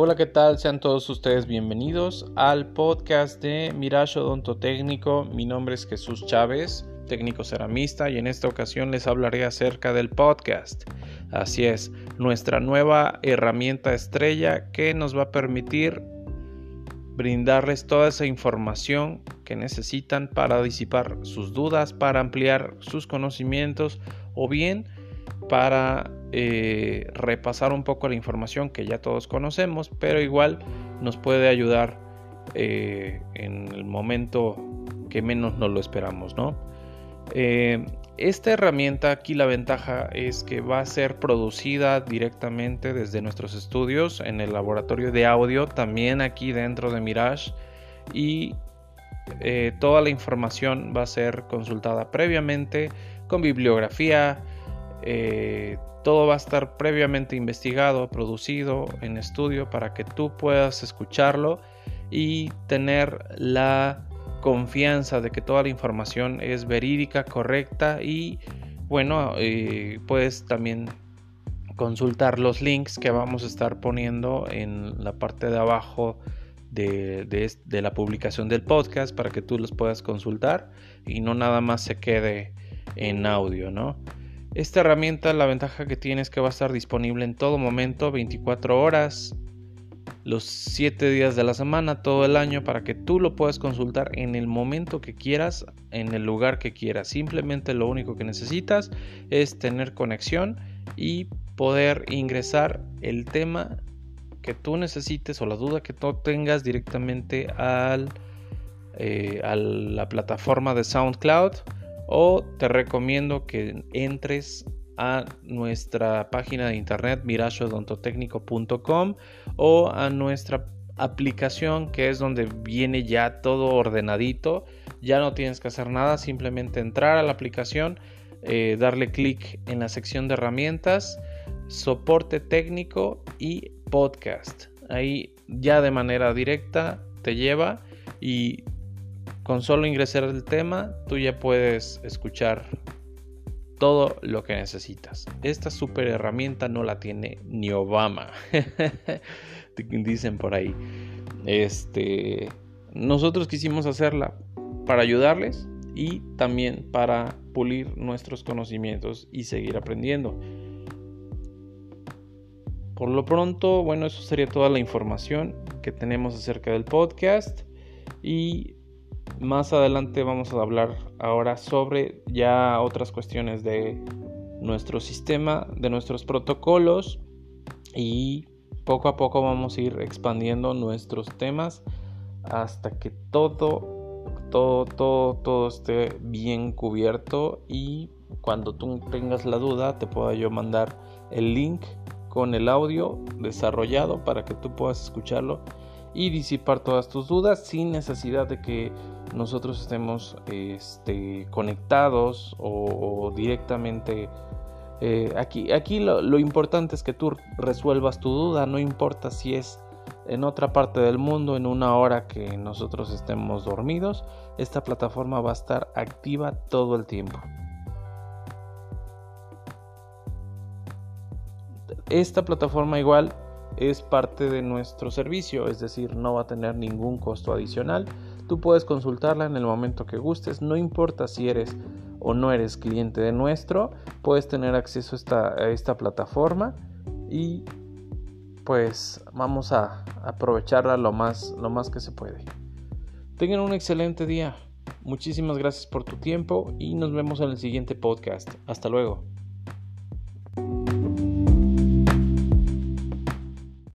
Hola, ¿qué tal? Sean todos ustedes bienvenidos al podcast de Mirage Odontotécnico. Mi nombre es Jesús Chávez, técnico ceramista, y en esta ocasión les hablaré acerca del podcast. Así es, nuestra nueva herramienta estrella que nos va a permitir brindarles toda esa información que necesitan para disipar sus dudas, para ampliar sus conocimientos o bien para eh, repasar un poco la información que ya todos conocemos, pero igual nos puede ayudar eh, en el momento que menos nos lo esperamos, ¿no? Eh, esta herramienta aquí la ventaja es que va a ser producida directamente desde nuestros estudios en el laboratorio de audio, también aquí dentro de Mirage y toda la información va a ser consultada previamente con bibliografía, todo va a estar previamente investigado, producido en estudio para que tú puedas escucharlo y tener la confianza de que toda la información es verídica, correcta y bueno, eh, puedes también consultar los links que vamos a estar poniendo en la parte de abajo de, de, la publicación del podcast para que tú los puedas consultar y no nada más se quede en audio, ¿no? Esta herramienta la ventaja que tiene es que va a estar disponible en todo momento, 24 horas, los 7 días de la semana, todo el año, para que tú lo puedas consultar en el momento que quieras, en el lugar que quieras. Simplemente lo único que necesitas es tener conexión y poder ingresar el tema que tú necesites o la duda que tú tengas directamente al, eh, a la plataforma de SoundCloud o te recomiendo que entres a nuestra página de internet mirachodontotecnico.com o a nuestra aplicación que es donde viene ya todo ordenadito. Ya no tienes que hacer nada simplemente entrar a la aplicación eh, darle clic en la sección de herramientas soporte técnico y podcast. Ahí ya de manera directa te lleva y con solo ingresar el tema, tú ya puedes escuchar todo lo que necesitas. Esta super herramienta no la tiene ni Obama. Dicen por ahí. Este, nosotros quisimos hacerla para ayudarles y también para pulir nuestros conocimientos y seguir aprendiendo. Por lo pronto, bueno, eso sería toda la información que tenemos acerca del podcast y más adelante vamos a hablar ahora sobre ya otras cuestiones de nuestro sistema, de nuestros protocolos y poco a poco vamos a ir expandiendo nuestros temas hasta que todo, todo, todo, todo esté bien cubierto y cuando tú tengas la duda te pueda yo mandar el link con el audio desarrollado para que tú puedas escucharlo y disipar todas tus dudas sin necesidad de que nosotros estemos este, conectados o, directamente eh, aquí, aquí lo, lo, importante es que tú resuelvas tu duda, no importa si es en otra parte del mundo, en una hora que nosotros estemos dormidos, esta plataforma va a estar activa todo el tiempo. Esta plataforma igual es parte de nuestro servicio, es decir, no va a tener ningún costo adicional. Tú puedes consultarla en el momento que gustes, no importa si eres o no eres cliente de nuestro, puedes tener acceso a esta, a esta plataforma y pues vamos a aprovecharla lo más, lo más que se puede. Tengan un excelente día. Muchísimas gracias por tu tiempo y nos vemos en el siguiente podcast. Hasta luego.